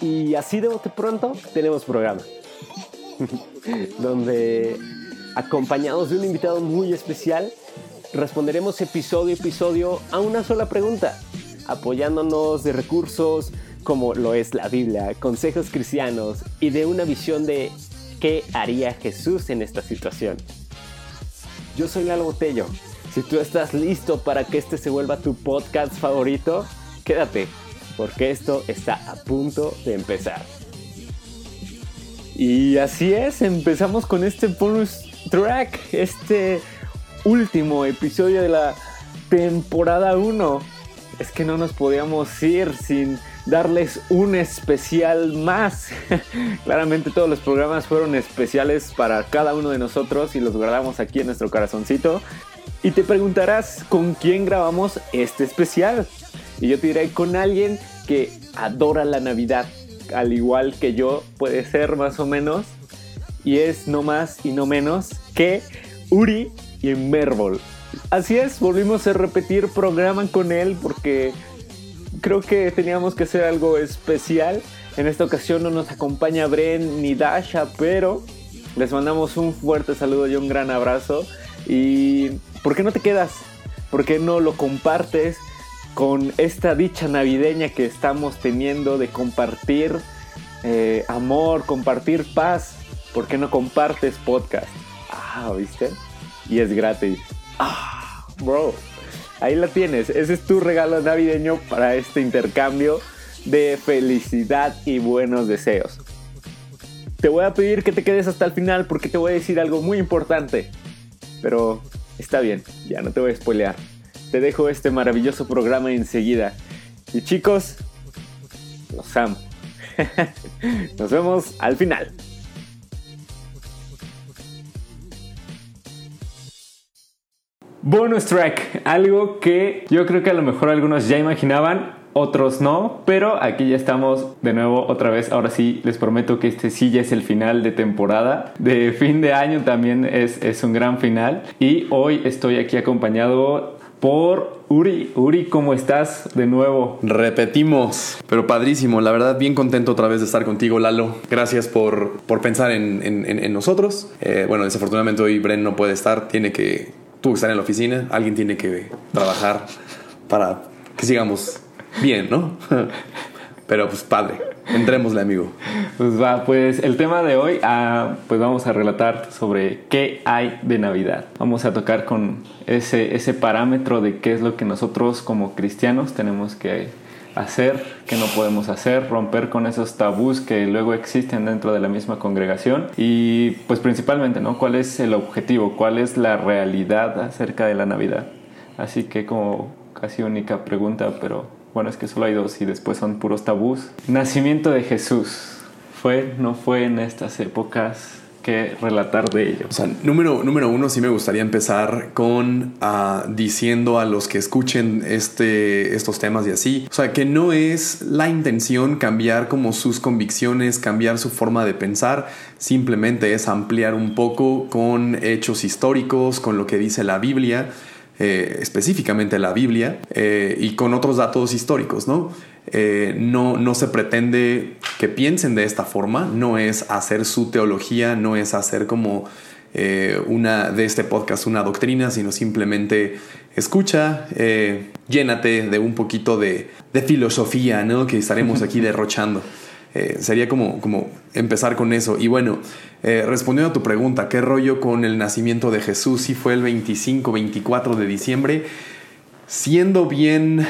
Y así de pronto tenemos programa. donde acompañados de un invitado muy especial, responderemos episodio a episodio a una sola pregunta, apoyándonos de recursos como lo es la Biblia, consejos cristianos y de una visión de qué haría Jesús en esta situación. Yo soy Lalo Botello. Si tú estás listo para que este se vuelva tu podcast favorito, quédate, porque esto está a punto de empezar. Y así es, empezamos con este bonus track, este último episodio de la temporada 1. Es que no nos podíamos ir sin darles un especial más. Claramente todos los programas fueron especiales para cada uno de nosotros y los guardamos aquí en nuestro corazoncito. Y te preguntarás con quién grabamos este especial. Y yo te diré con alguien que adora la Navidad, al igual que yo, puede ser más o menos. Y es no más y no menos que Uri y Merbol. Así es, volvimos a repetir programa con él porque creo que teníamos que hacer algo especial. En esta ocasión no nos acompaña Bren ni Dasha, pero les mandamos un fuerte saludo y un gran abrazo. Y ¿por qué no te quedas? ¿Por qué no lo compartes con esta dicha navideña que estamos teniendo de compartir eh, amor, compartir paz? ¿Por qué no compartes podcast? Ah, ¿viste? Y es gratis. Ah, bro. Ahí la tienes. Ese es tu regalo navideño para este intercambio de felicidad y buenos deseos. Te voy a pedir que te quedes hasta el final porque te voy a decir algo muy importante. Pero está bien, ya no te voy a spoilear. Te dejo este maravilloso programa enseguida. Y chicos, los amo. Nos vemos al final. Bonus track, algo que yo creo que a lo mejor algunos ya imaginaban, otros no, pero aquí ya estamos de nuevo otra vez. Ahora sí, les prometo que este sí ya es el final de temporada. De fin de año también es, es un gran final. Y hoy estoy aquí acompañado por Uri. Uri, ¿cómo estás de nuevo? Repetimos, pero padrísimo. La verdad, bien contento otra vez de estar contigo, Lalo. Gracias por, por pensar en, en, nosotros. Eh, bueno, desafortunadamente hoy Bren no puede estar, tiene que tú estar en la oficina, alguien tiene que trabajar para que sigamos bien, ¿no? Pero pues padre, entrémosle amigo. Pues va, pues el tema de hoy, ah, pues vamos a relatar sobre qué hay de Navidad. Vamos a tocar con ese, ese parámetro de qué es lo que nosotros como cristianos tenemos que hacer, que no podemos hacer, romper con esos tabús que luego existen dentro de la misma congregación y pues principalmente, ¿no? ¿Cuál es el objetivo? ¿Cuál es la realidad acerca de la Navidad? Así que como casi única pregunta, pero bueno, es que solo hay dos y después son puros tabús. Nacimiento de Jesús. ¿Fue, no fue en estas épocas? que relatar de ello. O sea, número, número uno, sí me gustaría empezar con uh, diciendo a los que escuchen este, estos temas y así, o sea, que no es la intención cambiar como sus convicciones, cambiar su forma de pensar, simplemente es ampliar un poco con hechos históricos, con lo que dice la Biblia. Eh, específicamente la Biblia eh, y con otros datos históricos, ¿no? Eh, no, no se pretende que piensen de esta forma, no es hacer su teología, no es hacer como eh, una de este podcast una doctrina, sino simplemente escucha, eh, llénate de un poquito de, filosofía, ¿no? Que estaremos aquí derrochando. Sería como, como empezar con eso. Y bueno, respondiendo a tu pregunta, ¿qué rollo con el nacimiento de Jesús? Si fue el 25, 24 de diciembre, siendo bien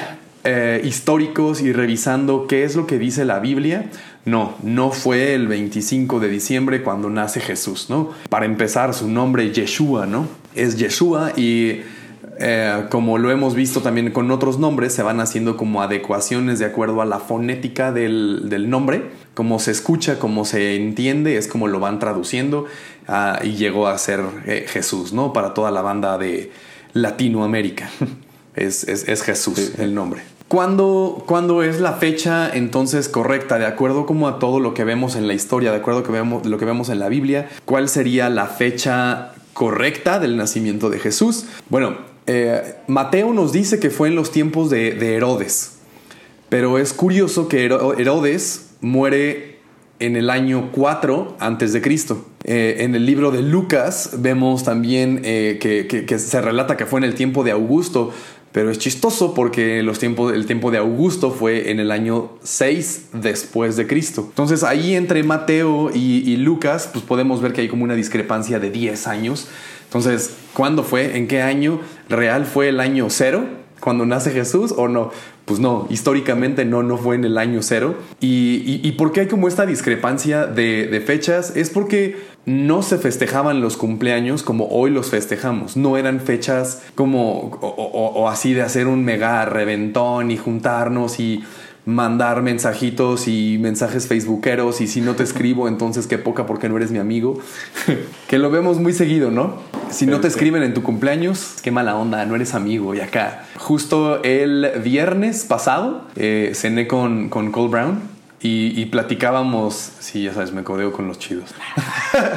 eh, históricos y revisando qué es lo que dice la Biblia, no, no fue el 25 de diciembre cuando nace Jesús, ¿no? Para empezar, su nombre Yeshua, ¿no? Es Yeshua y eh, como lo hemos visto también con otros nombres, se van haciendo como adecuaciones de acuerdo a la fonética del, nombre, como se escucha, como se entiende, es como lo van traduciendo ah, y llegó a ser eh, Jesús, ¿no? Para toda la banda de Latinoamérica. Es, es Jesús el nombre. ¿Cuándo, es la fecha entonces correcta? De acuerdo como a todo lo que vemos en la historia, de acuerdo a lo que vemos en la Biblia, ¿cuál sería la fecha correcta del nacimiento de Jesús? Bueno, eh, Mateo nos dice que fue en los tiempos de, Herodes, pero es curioso que Herodes muere en el año 4 antes de Cristo. Eh, en el libro de Lucas vemos también eh, que, se relata que fue en el tiempo de Augusto, pero es chistoso porque los tiempos, el tiempo de Augusto fue en el año 6 después de Cristo. Entonces ahí entre Mateo y, y Lucas pues podemos ver que hay como una discrepancia de 10 años. Entonces, ¿cuándo fue? ¿En qué año? ¿Real fue el año 0? cuando nace Jesús o no? Pues no, históricamente no, no fue en el año cero. ¿Y, y, por qué hay como esta discrepancia de, fechas? Es porque no se festejaban los cumpleaños como hoy los festejamos. No eran fechas como o así de hacer un mega reventón y juntarnos y mandar mensajitos y mensajes facebookeros y si no te escribo entonces qué poca porque no eres mi amigo. Que lo vemos muy seguido no si no te escriben en tu cumpleaños qué mala onda no eres amigo. Y acá justo el viernes pasado eh, cené con, con Cole Brown y, platicábamos sí ya sabes me codeo con los chidos.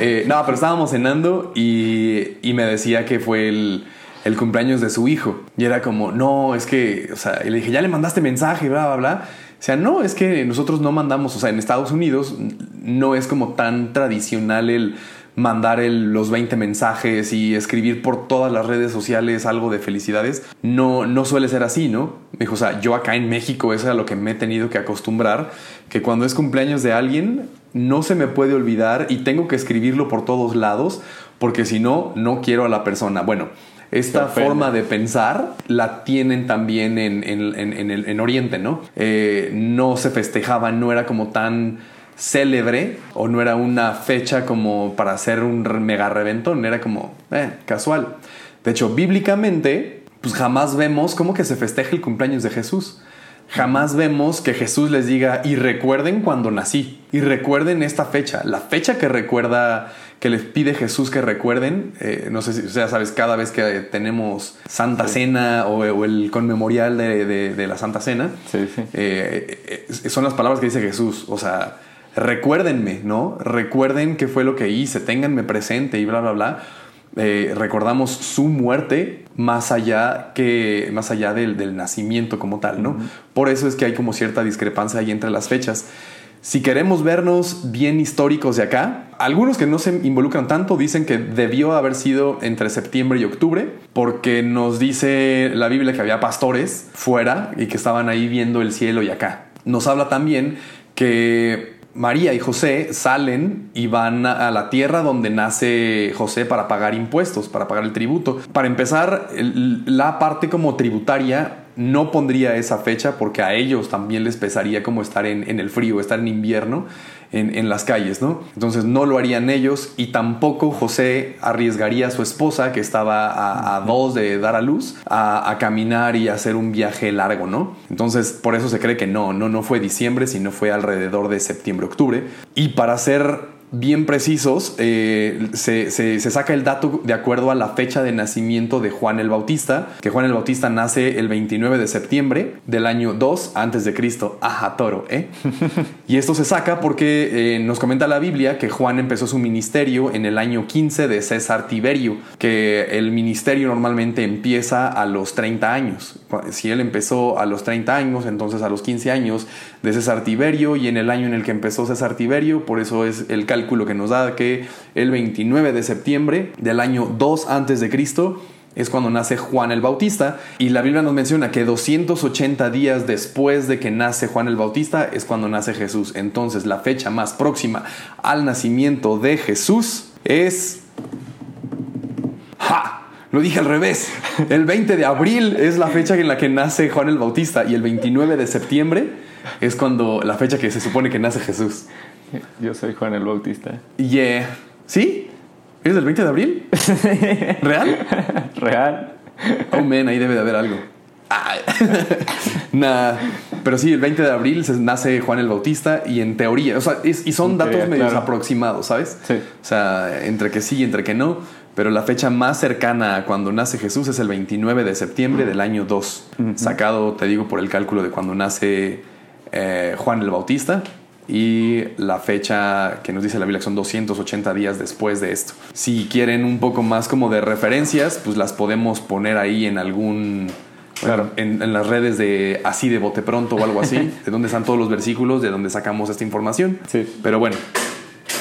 Eh, no pero estábamos cenando y, y me decía que fue el el cumpleaños de su hijo. Y era como, no, es que, o sea, y le dije, ya le mandaste mensaje, bla, bla, bla. O sea, no, es que nosotros no mandamos, o sea, en Estados Unidos no es como tan tradicional el mandar los 20 mensajes y escribir por todas las redes sociales algo de felicidades. No, no suele ser así, ¿no? Dijo, o sea, yo acá en México eso es a lo que me he tenido que acostumbrar, que cuando es cumpleaños de alguien no se me puede olvidar y tengo que escribirlo por todos lados, porque si no, no quiero a la persona. Bueno, esta forma de pensar la tienen también en, en, Oriente, ¿no? Eh, no se festejaba, no era como tan célebre o no era una fecha como para hacer un mega reventón, era como eh, casual. De hecho, bíblicamente, pues jamás vemos cómo que se festeja el cumpleaños de Jesús. Jamás vemos que Jesús les diga, y recuerden cuando nací, y recuerden esta fecha, la fecha que recuerda, que les pide Jesús que recuerden, eh, no sé si, o sea, sabes, cada vez que tenemos Santa Cena o, el conmemorial de, la Santa Cena, eh, eh, son las palabras que dice Jesús, o sea, recuérdenme, ¿no? Recuerden qué fue lo que hice, ténganme presente y bla, bla, bla eh, recordamos su muerte más allá que más allá del, nacimiento como tal, ¿no? Por eso es que hay como cierta discrepancia ahí entre las fechas. Si queremos vernos bien históricos de acá, algunos que no se involucran tanto dicen que debió haber sido entre septiembre y octubre, porque nos dice la Biblia que había pastores fuera y que estaban ahí viendo el cielo y acá. Nos habla también que María y José salen y van a la tierra donde nace José para pagar impuestos, para pagar el tributo. Para empezar, la parte como tributaria no pondría esa fecha porque a ellos también les pesaría como estar en, el frío, estar en invierno en, las calles, ¿no? Entonces no lo harían ellos y tampoco José arriesgaría a su esposa, que estaba a, dos de dar a luz, a, caminar y hacer un viaje largo, ¿no? Entonces por eso se cree que no, no, no fue diciembre, sino fue alrededor de septiembre-octubre. Y para hacer bien precisos, eh, se, saca el dato de acuerdo a la fecha de nacimiento de Juan el Bautista, que Juan el Bautista nace el 29 de septiembre del año 2 antes de Cristo. Ajá, toro, ¿eh? y esto se saca porque eh, nos comenta la Biblia que Juan empezó su ministerio en el año 15 de César Tiberio, que el ministerio normalmente empieza a los 30 años. Si él empezó a los 30 años, entonces a los 15 años de César Tiberio y en el año en el que empezó César Tiberio, por eso es el cálculo que nos da que el 29 de septiembre del año 2 antes de Cristo es cuando nace Juan el Bautista y la Biblia nos menciona que 280 días después de que nace Juan el Bautista es cuando nace Jesús. Entonces la fecha más próxima al nacimiento de Jesús es... ¡Ja! Lo dije al revés. El 20 de abril es la fecha en la que nace Juan el Bautista y el 29 de septiembre es cuando la fecha que se supone que nace Jesús. Yo soy Juan el Bautista. Yeah. ¿Sí? ¿Eres del 20 de abril? ¿Real? Real. Oh, man, ahí debe de haber algo. nah, pero sí, el 20 de abril se nace Juan el Bautista y en teoría, o sea, y son datos medio aproximados, ¿sabes? Sí. O sea, entre que sí y entre que no, pero la fecha más cercana a cuando nace Jesús es el 29 de septiembre del año 2, sacado, te digo, por el cálculo de cuando nace eh, Juan el Bautista y la fecha que nos dice la Biblia que son 280 días después de esto. Si quieren un poco más como de referencias, pues las podemos poner ahí en algún Claro. En, en las redes de así de bote pronto o algo así, de donde están todos los versículos, de donde sacamos esta información. Sí. Pero bueno,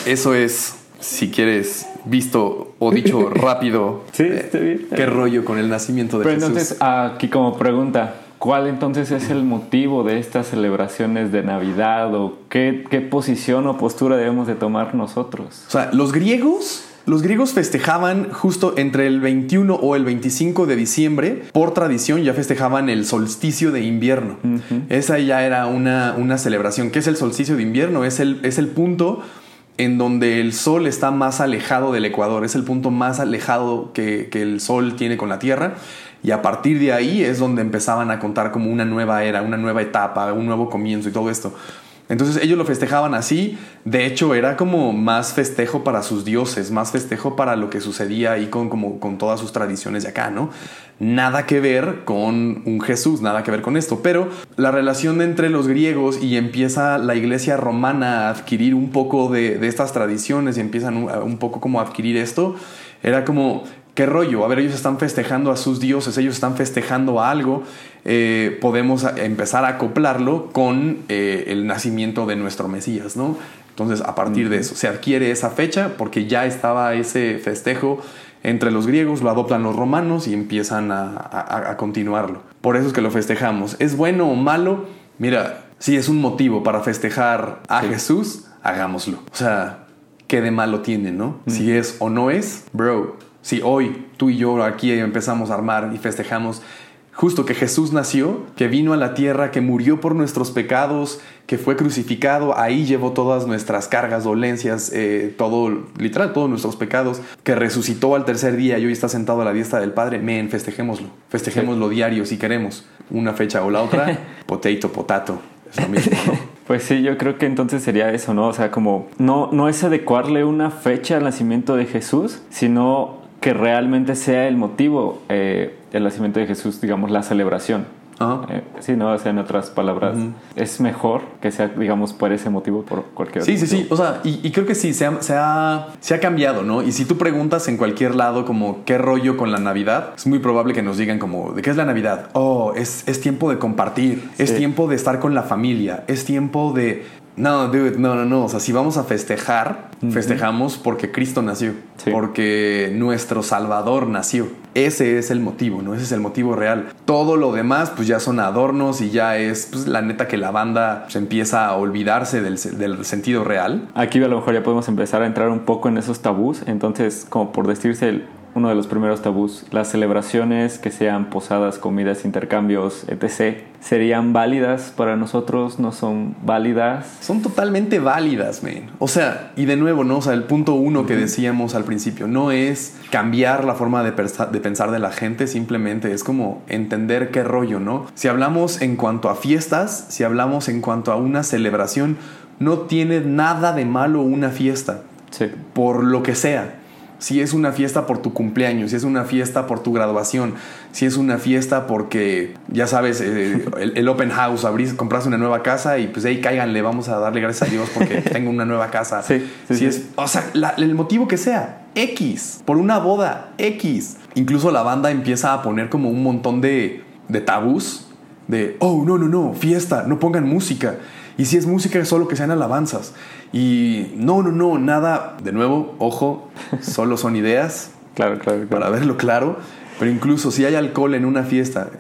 eso es, si quieres, visto o dicho rápido. Sí, está bien. ¿Qué rollo con el nacimiento de Pero Jesús? entonces, aquí como pregunta, ¿cuál entonces es el motivo de estas celebraciones de Navidad o qué, qué posición o postura debemos de tomar nosotros? O sea, los griegos, los griegos festejaban justo entre el 21 o el 25 de diciembre, por tradición ya festejaban el solsticio de invierno. Esa ya era una, una celebración. ¿Qué es el solsticio de invierno? Es el, es el punto en donde el sol está más alejado del ecuador, es el punto más alejado que, que el sol tiene con la Tierra. Y a partir de ahí es donde empezaban a contar como una nueva era, una nueva etapa, un nuevo comienzo y todo esto. Entonces ellos lo festejaban así. De hecho, era como más festejo para sus dioses, más festejo para lo que sucedía ahí con, como, con todas sus tradiciones de acá, ¿no? Nada que ver con un Jesús, nada que ver con esto. Pero la relación entre los griegos y empieza la iglesia romana a adquirir un poco de, de estas tradiciones y empiezan un, un poco como a adquirir esto, era como ¿Qué rollo? A ver, ellos están festejando a sus dioses, ellos están festejando a algo. Eh, podemos empezar a acoplarlo con eh, el nacimiento de nuestro Mesías, ¿no? Entonces, a partir de eso, se adquiere esa fecha porque ya estaba ese festejo entre los griegos, lo adoptan los romanos y empiezan a, a, a continuarlo. Por eso es que lo festejamos. ¿Es bueno o malo? Mira, si es un motivo para festejar a sí. Jesús, hagámoslo. O sea, ¿qué de malo tiene, no? Mm. Si es o no es, bro, si hoy tú y yo aquí empezamos a armar y festejamos justo que Jesús nació, que vino a la tierra, que murió por nuestros pecados, que fue crucificado, ahí llevó todas nuestras cargas, dolencias, eh, todo, literal, todos nuestros pecados, que resucitó al tercer día y hoy está sentado a la diestra del Padre, men, festejémoslo, festejémoslo sí. diario si queremos, una fecha o la otra, potato, potato, es lo mismo, ¿no? Pues sí, yo creo que entonces sería eso, ¿no? O sea, como no, no es adecuarle una fecha al nacimiento de Jesús, sino que realmente sea el motivo eh, del nacimiento de Jesús, digamos, la celebración. -huh. eh, sí, no, o sea, en otras palabras, uh -huh. es mejor que sea, digamos, por ese motivo, por cualquier Sí, sí, sí. O sea, y, y, creo que sí, se ha, se, ha, se ha cambiado, ¿no? Y si tú preguntas en cualquier lado, como, ¿qué rollo con la Navidad? Es muy probable que nos digan, como, ¿de qué es la Navidad? Oh, es, es tiempo de compartir, sí. es tiempo de estar con la familia, es tiempo de no, dude, no, no, no. O sea, si vamos a festejar, uh -huh. festejamos porque Cristo nació, sí. porque nuestro Salvador nació. Ese es el motivo, ¿no? Ese es el motivo real. Todo lo demás, pues ya son adornos y ya es, pues la neta que la banda se empieza a olvidarse del, del sentido real. Aquí a lo mejor ya podemos empezar a entrar un poco en esos tabús. Entonces, como por decirse el, uno de los primeros tabús, las celebraciones que sean posadas, comidas, intercambios, etc., ¿serían válidas para nosotros? ¿No son válidas? Son totalmente válidas, man. O sea, y de nuevo, ¿no? O sea, el punto uno uh -huh. que decíamos al principio, no es cambiar la forma de, de pensar de la gente, simplemente es como entender qué rollo, ¿no? Si hablamos en cuanto a fiestas, si hablamos en cuanto a una celebración, no tiene nada de malo una fiesta. Sí. Por lo que sea si es una fiesta por tu cumpleaños, si es una fiesta por tu graduación, si es una fiesta porque, ya sabes, eh, el, el, open house, abrís, compras una nueva casa y pues ahí cáiganle, vamos a darle gracias a Dios porque tengo una nueva casa. Sí, sí, si sí. es, o sea, la, el motivo que sea, X, por una boda, X. Incluso la banda empieza a poner como un montón de, de tabús, de, oh, no, no, no, fiesta, no pongan música. Y si es música, solo que sean alabanzas. Y no, no, no, nada. De nuevo, ojo, solo son ideas. claro, claro, claro, Para verlo claro. Pero incluso si hay alcohol en una fiesta,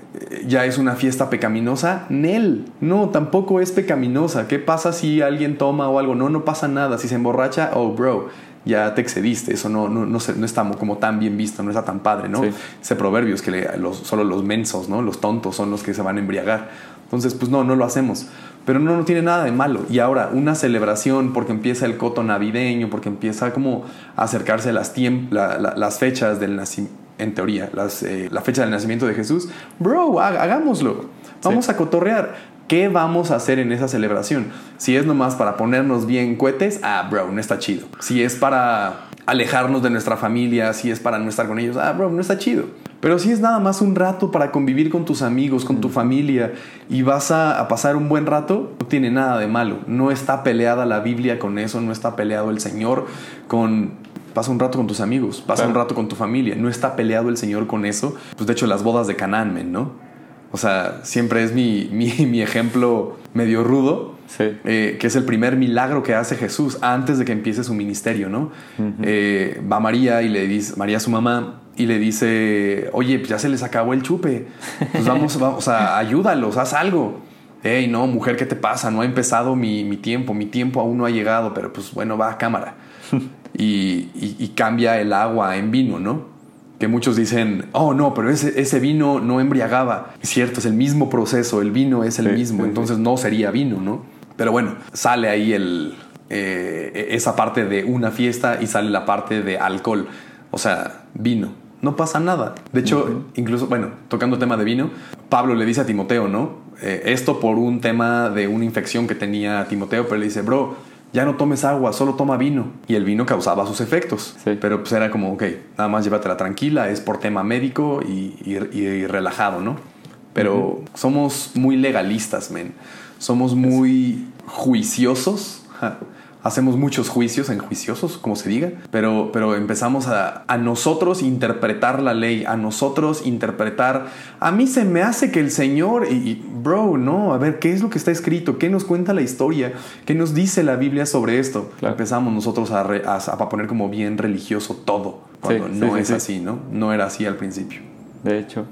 ya es una fiesta pecaminosa. Nel, no, tampoco es pecaminosa. ¿Qué pasa si alguien toma o algo? No, no pasa nada. Si se emborracha, oh, bro, ya te excediste. Eso no, no, no, no está como tan bien visto, no está tan padre, ¿no? Sí. Ese proverbio es que le, los, solo los mensos, ¿no? Los tontos son los que se van a embriagar. Entonces, pues no, no lo hacemos. Pero no, no tiene nada de malo. Y ahora, una celebración porque empieza el coto navideño, porque empieza como a acercarse las, la, la, las fechas del nacimiento, en teoría, las, eh, la fecha del nacimiento de Jesús, bro, hagámoslo. Vamos sí. a cotorrear. ¿Qué vamos a hacer en esa celebración? Si es nomás para ponernos bien cohetes, ah, bro, no está chido. Si es para alejarnos de nuestra familia, si es para no estar con ellos, ah, bro, no está chido. Pero si es nada más un rato para convivir con tus amigos, con tu familia y vas a, a, pasar un buen rato, no tiene nada de malo. No está peleada la Biblia con eso, no está peleado el Señor con pasa un rato con tus amigos, pasa claro. un rato con tu familia. No está peleado el Señor con eso. Pues de hecho las bodas de Canaán, ¿no? O sea, siempre es mi, mi, ejemplo medio rudo, eh, que es el primer milagro que hace Jesús antes de que empiece su ministerio, ¿no? Eh, va María y le dice, María su mamá, y le dice, oye, pues ya se les acabó el chupe, pues vamos, vamos, a ayúdalos, haz algo. Hey, no, mujer, ¿qué te pasa? No ha empezado mi, mi tiempo, mi tiempo aún no ha llegado, pero pues bueno, va a cámara. y, y, cambia el agua en vino, ¿no? Que muchos dicen, oh no, pero ese, ese vino no embriagaba. Es cierto, es el mismo proceso, el vino es el mismo, entonces no sería vino, ¿no? Pero bueno, sale ahí el, eh, esa parte de una fiesta y sale la parte de alcohol, o sea, vino no pasa nada. De hecho, incluso, bueno, tocando tema de vino, Pablo le dice a Timoteo, ¿no? Eh, esto por un tema de una infección que tenía Timoteo, pero le dice, bro, ya no tomes agua, solo toma vino. Y el vino causaba sus efectos. Pero pues era como, ok, nada más llévatela tranquila, es por tema médico y, relajado, ¿no? Pero somos muy legalistas, men. Somos muy juiciosos hacemos muchos juicios, enjuiciosos, como se diga, pero, pero empezamos a, a, nosotros interpretar la ley, a nosotros interpretar, a mí se me hace que el Señor, y, bro, no, a ver, ¿qué es lo que está escrito? ¿Qué nos cuenta la historia? ¿Qué nos dice la Biblia sobre esto? Empezamos nosotros a, a, poner como bien religioso todo, cuando no es así, ¿no? No era así al principio. De hecho.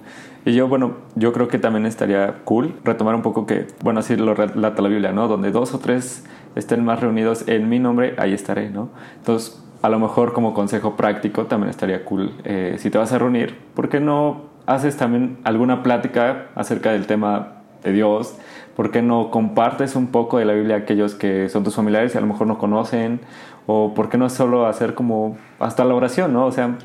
Y yo, bueno, yo creo que también estaría cool retomar un poco que, bueno, así lo relata la Biblia, ¿no? Donde dos o tres estén más reunidos en mi nombre, ahí estaré, ¿no? Entonces, a lo mejor como consejo práctico también estaría cool, eh, si te vas a reunir, ¿por qué no haces también alguna plática acerca del tema de Dios? ¿Por qué no compartes un poco de la Biblia a aquellos que son tus familiares y a lo mejor no conocen? ¿O por qué no solo hacer como hasta la oración, ¿no? O sea,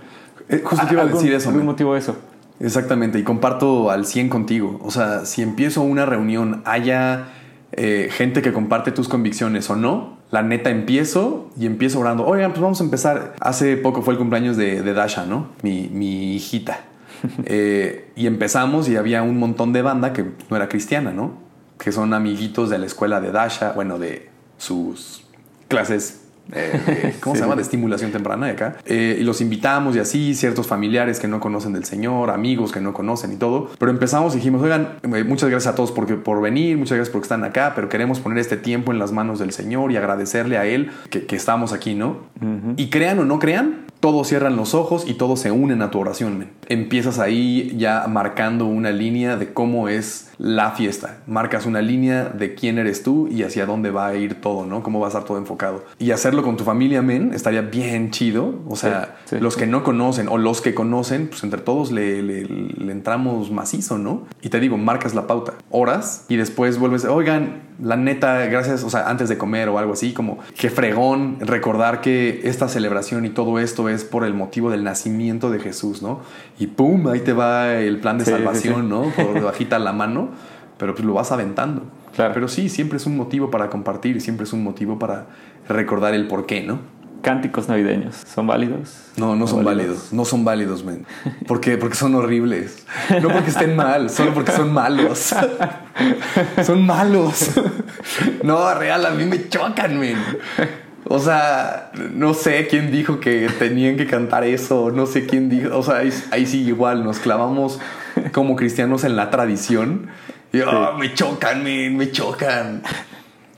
eh, justo te iba a decir eso. ¿Algún motivo de eso? Exactamente, y comparto al 100 contigo. O sea, si empiezo una reunión, haya eh, gente que comparte tus convicciones o no, la neta empiezo y empiezo orando. Oigan, pues vamos a empezar. Hace poco fue el cumpleaños de, Dasha, ¿no? Mi, mi hijita. Eh, y empezamos y había un montón de banda que no era cristiana, ¿no? Que son amiguitos de la escuela de Dasha, bueno, de sus clases eh, ¿cómo se llama? De estimulación temprana de acá. Eh, y los invitamos y así, ciertos familiares que no conocen del Señor, amigos que no conocen y todo. Pero empezamos y dijimos, oigan, eh, muchas gracias a todos por, por venir, muchas gracias porque están acá, pero queremos poner este tiempo en las manos del Señor y agradecerle a Él que, que estamos aquí, ¿no? Y crean o no crean, todos cierran los ojos y todos se unen a tu oración. Empiezas ahí ya marcando una línea de cómo es la fiesta. Marcas una línea de quién eres tú y hacia dónde va a ir todo, ¿no? Cómo va a estar todo enfocado. Y hacerlo con tu familia, men, estaría bien chido. O sea, los que no conocen o los que conocen, pues entre todos le, le, entramos macizo, ¿no? Y te digo, marcas la pauta, horas y después vuelves, oigan, la neta, gracias, o sea, antes de comer o algo así, como que fregón recordar que esta celebración y todo esto es por el motivo del nacimiento de Jesús, ¿no? Y pum, ahí te va el plan de salvación, ¿no? Por bajita la mano, pero pues lo vas aventando. Claro. Pero sí, siempre es un motivo para compartir, siempre es un motivo para recordar el por qué, ¿no? cánticos navideños, ¿son válidos? No, no son válidos? No son válidos, men. ¿Por qué? Porque son horribles. No porque estén mal, solo porque son malos. son malos. No, real, a mí me chocan, men. O sea, no sé quién dijo que tenían que cantar eso, no sé quién dijo, o sea, ahí, sí igual nos clavamos como cristianos en la tradición. Y, oh, me chocan, men, me chocan.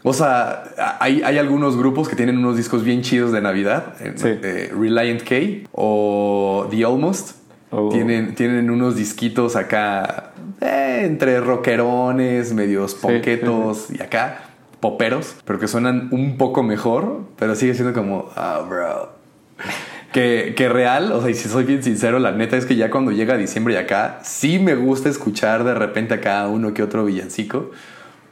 O sea, hay, hay, algunos grupos que tienen unos discos bien chidos de Navidad. Eh, eh, Reliant K o The Almost. Oh. Tienen, tienen unos disquitos acá eh, entre rockerones, medios ponquetos y acá, poperos, pero que suenan un poco mejor, pero sigue siendo como, ah, bro. Que, que, real, o sea, y si soy bien sincero, la neta es que ya cuando llega diciembre y acá, sí me gusta escuchar de repente acá uno que otro villancico.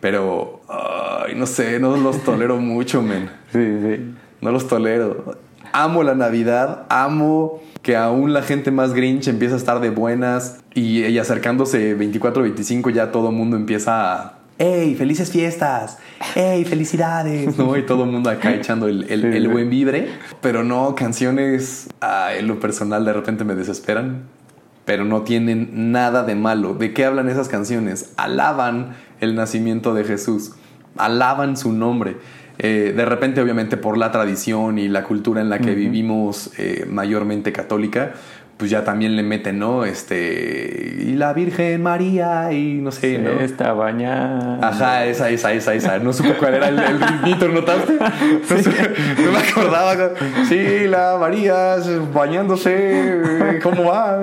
Pero, ay, no sé, no los tolero mucho, men. Sí, sí. No los tolero. Amo la Navidad, amo que aún la gente más grinch empieza a estar de buenas y, y acercándose 24-25 ya todo el mundo empieza a... ¡Ey, felices fiestas! ¡Ey, felicidades! ¿No? Y todo el mundo acá echando el, el, buen vibre. Pero no, canciones en lo personal de repente me desesperan. Pero no tienen nada de malo. ¿De qué hablan esas canciones? Alaban el nacimiento de Jesús, alaban su nombre. Eh, de repente, obviamente, por la tradición y la cultura en la que vivimos eh, mayormente católica, pues ya también le meten, ¿no? Este, y la Virgen María y no sé, ¿no? Esta baña. Ajá, esa, esa, esa, esa. No supe cuál era el, el ritmito, ¿notaste? No, me acordaba. Sí, la María bañándose, ¿cómo va?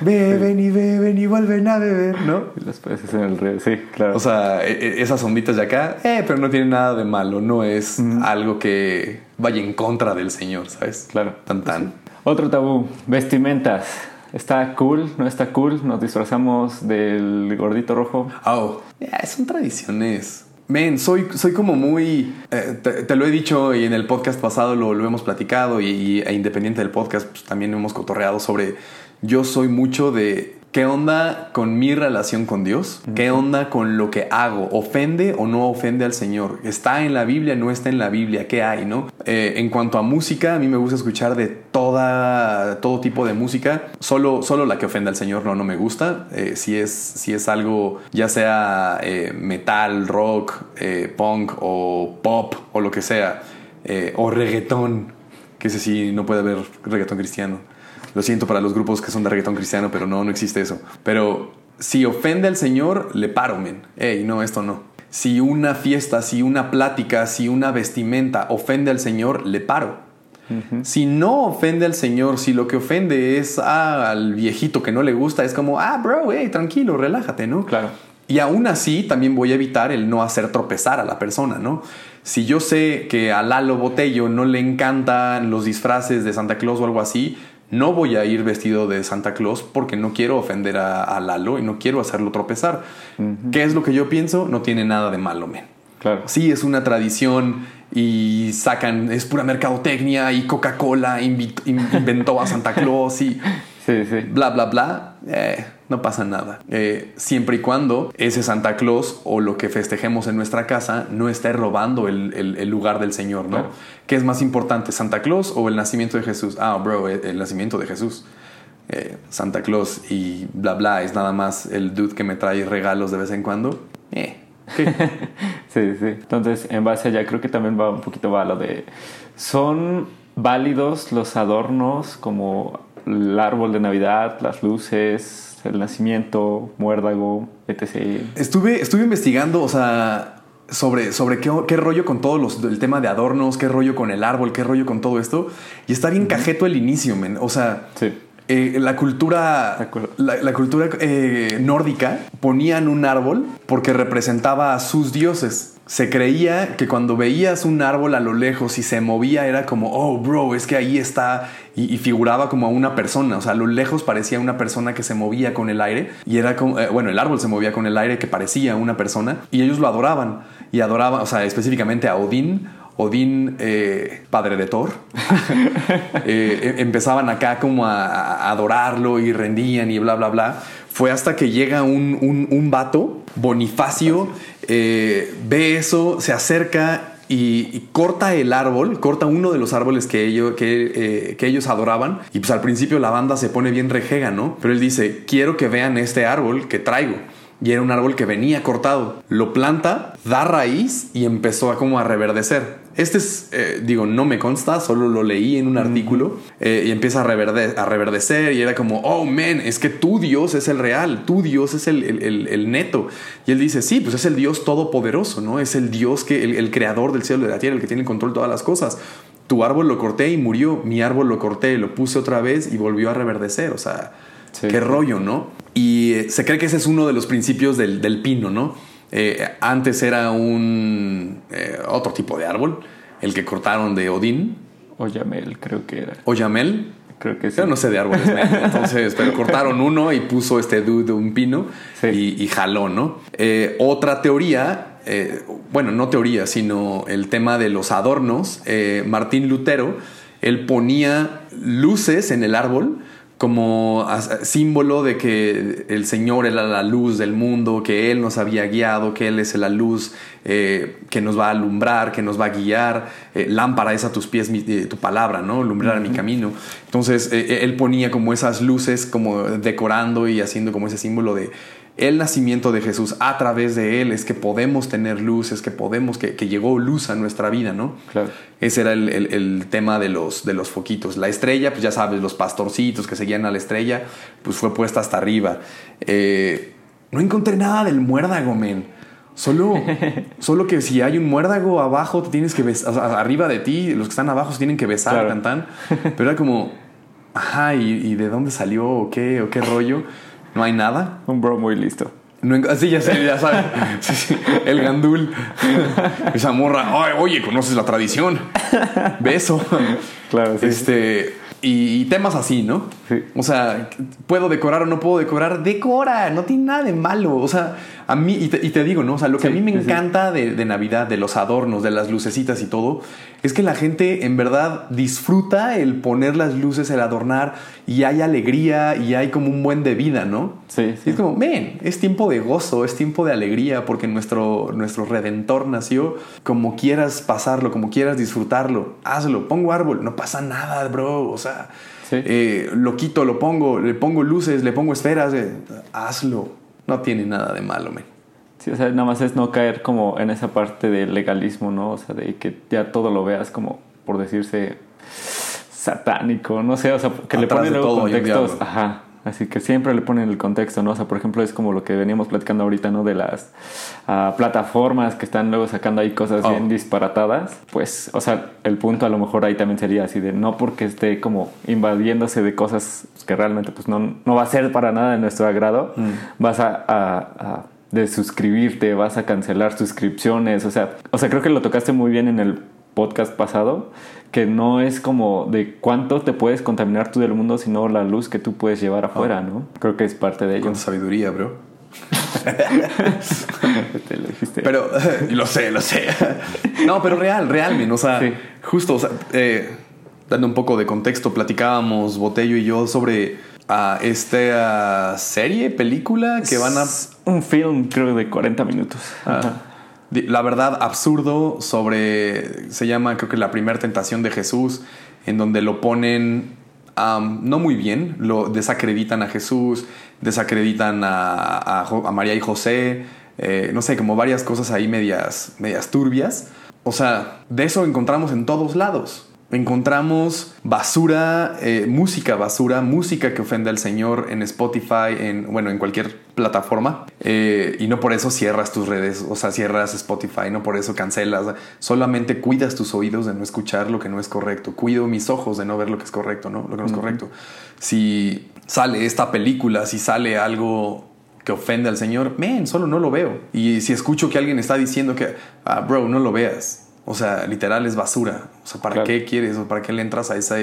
Beben y beben y vuelven a beber, ¿no? Y después es en el río, sí, claro. O sea, e- e- esas onditas de acá, eh, pero no tiene nada de malo, no es algo que vaya en contra del Señor, ¿sabes? Claro. Tan tan. Otro tabú, vestimentas. ¿Está cool? ¿No está cool? Nos disfrazamos del gordito rojo. Oh, ya, son tradiciones. Men, soy, soy como muy... eh, te, lo he dicho y en el podcast pasado lo, lo hemos platicado y, y- e independiente del podcast pues, también hemos cotorreado sobre... Yo soy mucho de... ¿Qué onda con mi relación con Dios? ¿Qué onda con lo que hago? ¿Ofende o no ofende al Señor? ¿Está en la Biblia? ¿No está en la Biblia? ¿Qué hay? ¿No? Eh, en cuanto a música, a mí me gusta escuchar de toda, todo tipo de música. Solo, solo la que ofende al Señor no, no me gusta. Eh, si, es, si es algo, ya sea eh, metal, rock, punk o pop o lo que sea, o reggaetón, que ese sí no puede haber reggaetón cristiano. Lo siento para los grupos que son de reggaetón cristiano, pero no, no existe eso. Pero si ofende al Señor, le paro, men. Ey, no, esto no. Si una fiesta, si una plática, si una vestimenta ofende al Señor, le paro. Si no ofende al Señor, si lo que ofende es ah, al viejito que no le gusta, es como, ah, bro, hey, tranquilo, relájate, ¿no? Claro. Y aún así, también voy a evitar el no hacer tropezar a la persona, ¿no? Si yo sé que a Lalo Botello no le encantan los disfraces de Santa Claus o algo así, no voy a ir vestido de Santa Claus porque no quiero ofender a, a Lalo y no quiero hacerlo tropezar. ¿Qué es lo que yo pienso? No tiene nada de malo, men. Claro. Sí, es una tradición y sacan, es pura mercadotecnia y Coca-Cola inventó a Santa Claus y Sí, sí. bla, bla, bla, eh, no pasa nada. Eh, siempre y cuando ese Santa Claus o lo que festejemos en nuestra casa no esté robando el, el- el lugar del Señor, ¿no? Claro. ¿Qué es más importante, Santa Claus o el nacimiento de Jesús? Ah, bro, el, el nacimiento de Jesús. Eh, Santa Claus y bla, bla, es nada más el dude que me trae regalos de vez en cuando. Eh, ¿qué? Sí, sí. Entonces, en base allá, creo que también va un poquito va lo de. ¿Son válidos los adornos como el árbol de Navidad, las luces, el nacimiento, muérdago, etc.? Estuve, estuve investigando, o sea, sobre, sobre qué, qué rollo con todos los, el tema de adornos, qué rollo con el árbol, qué rollo con todo esto. Y está bien cajeto el inicio, men. O sea, Sí. eh, la cultura, la cultura eh, nórdica ponían un árbol porque representaba a sus dioses. Se creía que cuando veías un árbol a lo lejos y se movía era como, oh, bro, es que ahí está y, figuraba como a una persona. O sea, a lo lejos parecía una persona que se movía con el aire y era como, eh, bueno, el árbol se movía con el aire que parecía una persona y ellos lo adoraban y adoraban, o sea, específicamente a Odín. Odín, eh, padre de Thor, eh, em- empezaban acá como a, a adorarlo y rendían y bla, bla, bla. Fue hasta que llega un, un, un vato, Bonifacio, eh, ve eso, se acerca y, corta el árbol, corta uno de los árboles que ellos, eh, que ellos adoraban. Y pues al principio la banda se pone bien rejega, ¿no? Pero él dice, quiero que vean este árbol que traigo. Y era un árbol que venía cortado. Lo planta, da raíz y empezó a como a reverdecer. Este es, eh, digo, no me consta, solo lo leí en un artículo eh, y empieza a, reverde- a reverdecer y era como, oh, man, es que tu Dios es el real, tu Dios es el, el- el- el neto. Y él dice, sí, pues es el Dios todopoderoso, ¿no? Es el Dios que, el, el creador del cielo y de la tierra, el que tiene el control de todas las cosas. Tu árbol lo corté y murió, mi árbol lo corté, lo puse otra vez y volvió a reverdecer, o sea... Sí. Qué rollo, ¿no? Y eh, se cree que ese es uno de los principios del, del pino, ¿no? Eh, antes era un eh, otro tipo de árbol, el que cortaron de Odín O Yamel, creo que era. o Yamel. Creo que sí. Yo no sé de árboles, men, entonces, pero cortaron uno y puso este dude un pino Sí. y, y jaló, ¿no? Eh, otra teoría, bueno, no teoría, sino el tema de los adornos. Martín Lutero, él ponía luces en el árbol como símbolo de que el Señor era la luz del mundo, que Él nos había guiado, que Él es la luz eh, que nos va a alumbrar, que nos va a guiar. Eh, lámpara es a tus pies mi- eh, tu palabra, ¿no? Alumbrar mi camino. Entonces, Él ponía como esas luces, como decorando y haciendo como ese símbolo de el nacimiento de Jesús a través de él es que podemos tener luz, es que podemos, que, llegó luz a nuestra vida, ¿no? Claro. Ese era el, tema de los, de los foquitos. La estrella, pues ya sabes, los pastorcitos que seguían a la estrella, pues fue puesta hasta arriba. Eh, no encontré nada del muérdago, men. Solo, solo que si hay un muérdago abajo, te tienes que besar, arriba de ti, los que están abajo se tienen que besar, cantan. Pero era como, ajá, ¿y, de dónde salió o qué, o qué rollo? No hay nada. Un bro muy listo. No, sí, ya sé, ya sabes. el gandul. Esa morra, oye, conoces la tradición. Beso. Claro, sí. Este, y, temas así, ¿no? Sí. O sea, ¿puedo decorar o no puedo decorar? Decora, no tiene nada de malo. O sea, a mí, y te, digo, ¿no? O sea, lo que a mí me encanta de, Navidad, de los adornos, de las lucecitas y todo, es que la gente en verdad disfruta el poner las luces, el adornar, y hay alegría y hay como un buen de vida, ¿no? Sí. sí. es como, ven, es tiempo de gozo, es tiempo de alegría, porque nuestro, nuestro redentor nació como quieras pasarlo, como quieras disfrutarlo, hazlo, pongo árbol, no pasa nada, bro. O sea, eh, lo quito, lo pongo, le pongo luces, le pongo esferas, eh, hazlo. No tiene nada de malo, men. Sí, o sea, nada más es no caer como en esa parte del legalismo, ¿no? O sea, de que ya todo lo veas como, por decirse, satánico, no sé, o sea, que le ponen luego contextos. Ajá Así que siempre le ponen el contexto, ¿no? O sea, por ejemplo, es como lo que veníamos platicando ahorita, ¿no? De las ah, plataformas que están luego sacando ahí cosas bien oh. disparatadas. Pues, o sea, el punto a lo mejor ahí también sería así de no porque esté como invadiéndose de cosas que realmente pues no, no va a ser para nada de nuestro agrado, mm. vas a, a, de suscribirte, vas a cancelar suscripciones, o sea, o sea, creo que lo tocaste muy bien en el podcast pasado, que no es como de cuánto te puedes contaminar tú del mundo, sino la luz que tú puedes llevar afuera, ¿no? Creo que es parte de ello. Con sabiduría, bro. Te lo dijiste. Pero lo sé, lo sé. No, pero real, realmente. O sea, justo, o sea, eh, dando un poco de contexto, platicábamos Botello y yo sobre uh, esta serie, película que van a. Un film, creo, de 40 minutos. Ajá la verdad absurdo sobre, se llama creo que la primera tentación de Jesús, en donde lo ponen no muy bien, lo desacreditan a Jesús, desacreditan a, a, María y José, eh, no sé, como varias cosas ahí medias, medias turbias. O sea, de eso encontramos en todos lados encontramos basura, eh, música basura, música que ofende al Señor en Spotify, en, bueno, en cualquier plataforma. Eh, y no por eso cierras tus redes, o sea, cierras Spotify, no por eso cancelas. Solamente cuidas tus oídos de no escuchar lo que no es correcto. Cuido mis ojos de no ver lo que es correcto, ¿no? Lo que no es correcto. Si sale esta película, si sale algo que ofende al Señor, men, solo no lo veo. Y si escucho que alguien está diciendo que, ah, bro, no lo veas o sea, literal es basura. O sea, ¿para qué quieres o para qué le entras a, esa,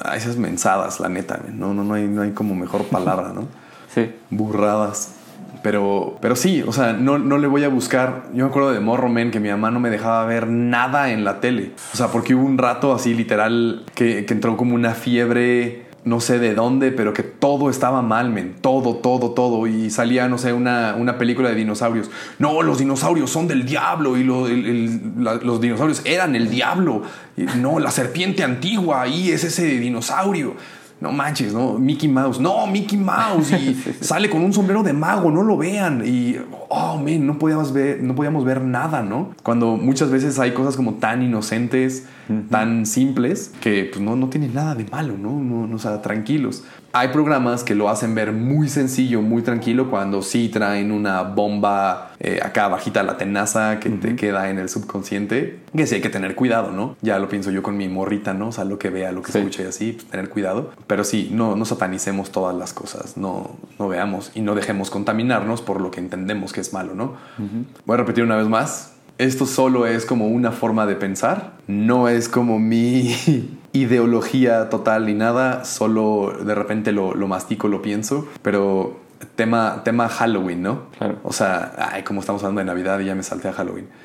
a esas mensadas, la neta? No, no, no, hay, no hay como mejor palabra, ¿no? Sí. Burradas. Pero, pero sí, o sea, no, no le voy a buscar. Yo me acuerdo de Morro Men que mi mamá no me dejaba ver nada en la tele. O sea, porque hubo un rato así literal que, que entró como una fiebre no sé de dónde, pero que todo estaba mal, men. Todo, todo, todo. Y salía, no sé, una, una película de dinosaurios. No, los dinosaurios son del diablo y los dinosaurios eran el diablo. no, la serpiente antigua, ahí es ese dinosaurio no manches, ¿no? Mickey Mouse, no, Mickey Mouse, y sale con un sombrero de mago, no lo vean, y, oh, man, no podíamos ver, no podíamos ver nada, ¿no? Cuando muchas veces hay cosas como tan inocentes, tan simples, que pues no, no tienen nada de malo, ¿no? No, no, o sea, tranquilos. Hay programas que lo hacen ver muy sencillo, muy tranquilo, cuando sí traen una bomba eh, acá bajita la tenaza que te queda en el subconsciente, que sí hay que tener cuidado, ¿no? Ya lo pienso yo con mi morrita, ¿no? O sea, lo que vea, lo que escuche y así, pues, tener cuidado. Pero sí, no, no satanicemos todas las cosas, no, no veamos y no dejemos contaminarnos por lo que entendemos que es malo, ¿no? Voy a repetir una vez más, esto solo es como una forma de pensar, no es como mi ideología total ni nada, solo de repente lo, lo mastico, lo pienso, pero tema, tema Halloween, ¿no? Claro. O sea, ay, como estamos hablando de Navidad y ya me salté a Halloween.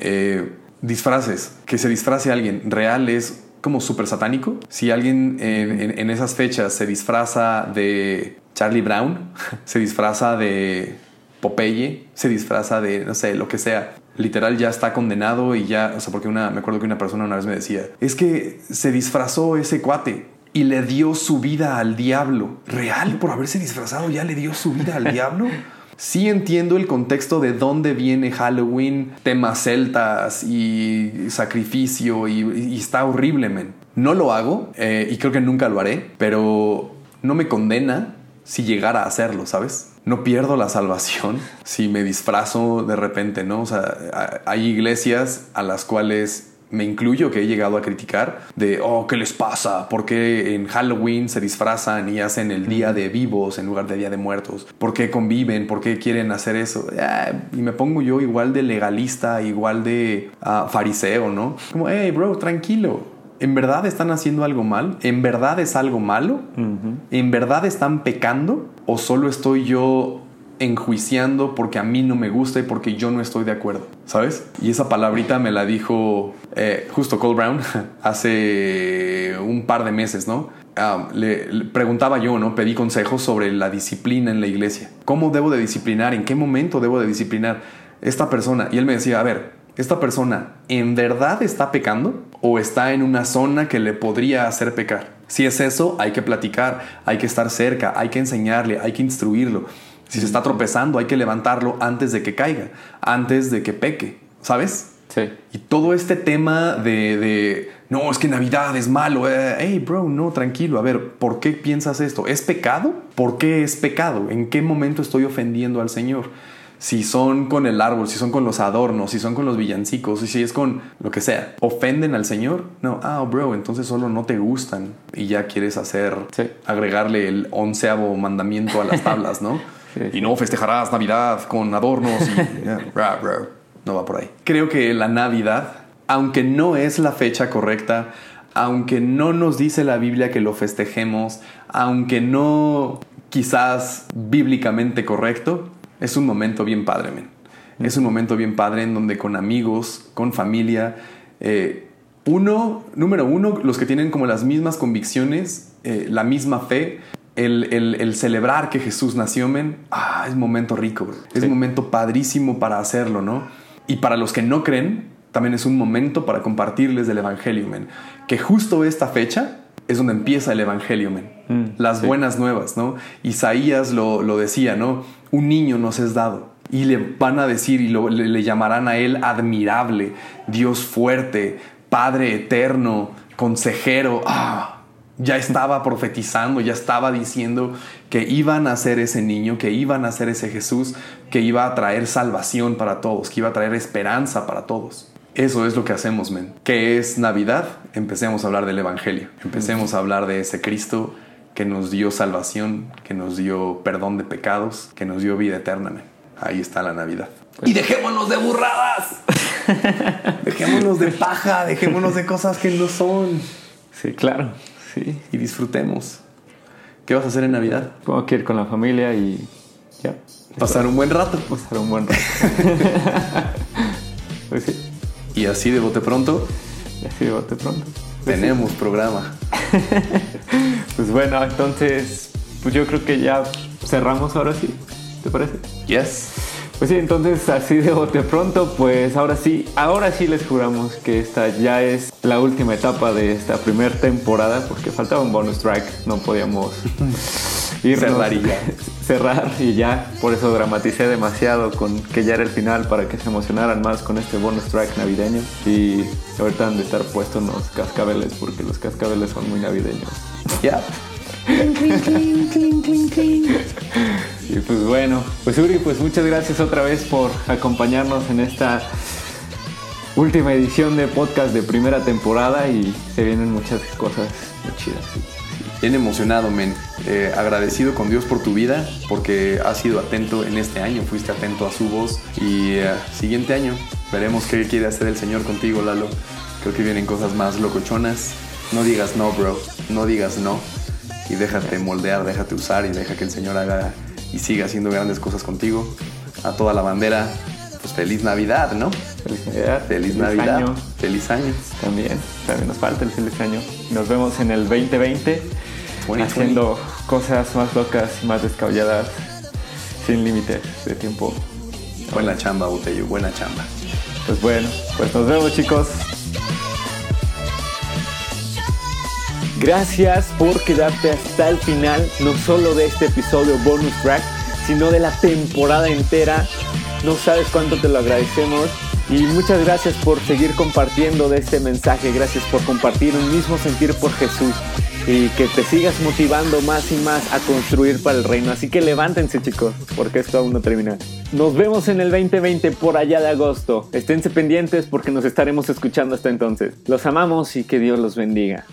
Eh, disfraces, que se disfrace alguien real es como súper satánico. Si alguien en, en, esas fechas se disfraza de Charlie Brown, se disfraza de Popeye, se disfraza de, no sé, lo que sea, literal ya está condenado y ya, o sea, porque una, me acuerdo que una persona una vez me decía, es que se disfrazó ese cuate y le dio su vida al diablo. ¿Real? Por haberse disfrazado ya le dio su vida al diablo. Sí entiendo el contexto de dónde viene Halloween, temas celtas y sacrificio y, está horrible, men. No lo hago eh, y creo que nunca lo haré, pero no me condena si llegara a hacerlo, ¿sabes? No pierdo la salvación si me disfrazo de repente, ¿no? O sea, hay iglesias a las cuales me incluyo que he llegado a criticar de, oh, ¿qué les pasa? ¿Por qué en Halloween se disfrazan y hacen el día de vivos en lugar de día de muertos? ¿Por qué conviven? ¿Por qué quieren hacer eso? y me pongo yo igual de legalista, igual de ah, fariseo, ¿no? Como, hey, bro, tranquilo. ¿En verdad están haciendo algo mal? ¿En verdad es algo malo? ¿En verdad están pecando? ¿O solo estoy yo enjuiciando porque a mí no me gusta y porque yo no estoy de acuerdo, ¿sabes? Y esa palabrita me la dijo eh, justo Cole Brown hace un par de meses, ¿no? Ah, le, preguntaba yo, ¿no? Pedí consejos sobre la disciplina en la iglesia. ¿Cómo debo de disciplinar? ¿En qué momento debo de disciplinar esta persona? Y él me decía, a ver, ¿esta persona en verdad está pecando o está en una zona que le podría hacer pecar? Si es eso, hay que platicar, hay que estar cerca, hay que enseñarle, hay que instruirlo. Si se está tropezando, hay que levantarlo antes de que caiga, antes de que peque, ¿sabes? Sí. Y todo este tema de, no, es que Navidad es malo. Eh, hey, bro, no, tranquilo. A ver, ¿por qué piensas esto? ¿Es pecado? ¿Por qué es pecado? ¿En qué momento estoy ofendiendo al Señor? Si son con el árbol, si son con los adornos, si son con los villancicos, si es con lo que sea, ¿ofenden al Señor? No, ah, bro, entonces solo no te gustan y ya quieres hacer, agregarle el onceavo mandamiento a las tablas, ¿no? Y no festejarás Navidad con adornos y... no va por ahí. Creo que la Navidad, aunque no es la fecha correcta, aunque no nos dice la Biblia que lo festejemos, aunque no quizás bíblicamente correcto, es un momento bien padre, men. Es un momento bien padre en donde con amigos, con familia, eh, uno, número uno, los que tienen como las mismas convicciones, eh, la misma fe, el, celebrar que Jesús nació, men, ah, es momento rico, es momento padrísimo para hacerlo, ¿no? Y para los que no creen, también es un momento para compartirles del Evangelio, men. Que justo esta fecha es donde empieza el Evangelio, men. Mm, Las buenas nuevas, ¿no? Isaías lo, lo, decía, ¿no? Un niño nos es dado. Y le van a decir y le, le llamarán a él admirable, Dios fuerte, Padre eterno, consejero. Ah, ya estaba profetizando, ya estaba diciendo que iban a ser ese niño, que iban a ser ese Jesús, que iba a traer salvación para todos, que iba a traer esperanza para todos. Eso es lo que hacemos, men. ¿Qué es Navidad? Empecemos a hablar del Evangelio. Empecemos a hablar de ese Cristo que nos dio salvación, que nos dio perdón de pecados, que nos dio vida eterna, men. Ahí está la Navidad. Y dejémonos de burradas. dejémonos de paja, dejémonos de cosas que no son. Sí, claro. Sí. Y disfrutemos. ¿Qué vas a hacer en Navidad? Tengo que ir con la familia y ya. Pasar un buen rato. Pasar un buen rato. pues sí. Y así de bote pronto. Y así de bote pronto. Tenemos programa. pues bueno, entonces, pues yo creo que ya cerramos ahora sí. ¿Te parece? Yes. Pues sí, entonces así de bote pronto, pues ahora sí, ahora sí les juramos que esta ya es la última etapa de esta primera temporada, porque faltaba un bonus track, no podíamos cerrar y ya. cerrar y ya, por eso dramaticé demasiado con que ya era el final para que se emocionaran más con este bonus track navideño y ahorita han de estar puestos los cascabeles porque los cascabeles son muy navideños. Ya. Y pues bueno, pues Uri, pues muchas gracias otra vez por acompañarnos en esta última edición de podcast de primera temporada y se vienen muchas cosas muy chidas. Bien emocionado, men. Eh, agradecido con Dios por tu vida, porque has sido atento en este año, fuiste atento a su voz. Y eh, siguiente año veremos qué quiere hacer el Señor contigo, Lalo. Creo que vienen cosas más locochonas. No digas no, bro. No digas no. Y déjate moldear, déjate usar y deja que el Señor haga y siga haciendo grandes cosas contigo. A toda la bandera, pues feliz Navidad, ¿no? Feliz Navidad. Feliz, Navidad. Año. Feliz año. También, también nos falta el feliz año. Nos vemos en el 2020 haciendo cosas más locas y más descabelladas sin límites de tiempo. Buena chamba, Botello, buena chamba. Pues bueno, pues nos vemos chicos. Gracias por quedarte hasta el final, no solo de este episodio bonus track, sino de la temporada entera. No sabes cuánto te lo agradecemos. Y muchas gracias por seguir compartiendo de este mensaje. Gracias por compartir un mismo sentir por Jesús. Y que te sigas motivando más y más a construir para el reino. Así que levántense chicos, porque esto aún no termina. Nos vemos en el 2020 por allá de agosto. Esténse pendientes porque nos estaremos escuchando hasta entonces. Los amamos y que Dios los bendiga.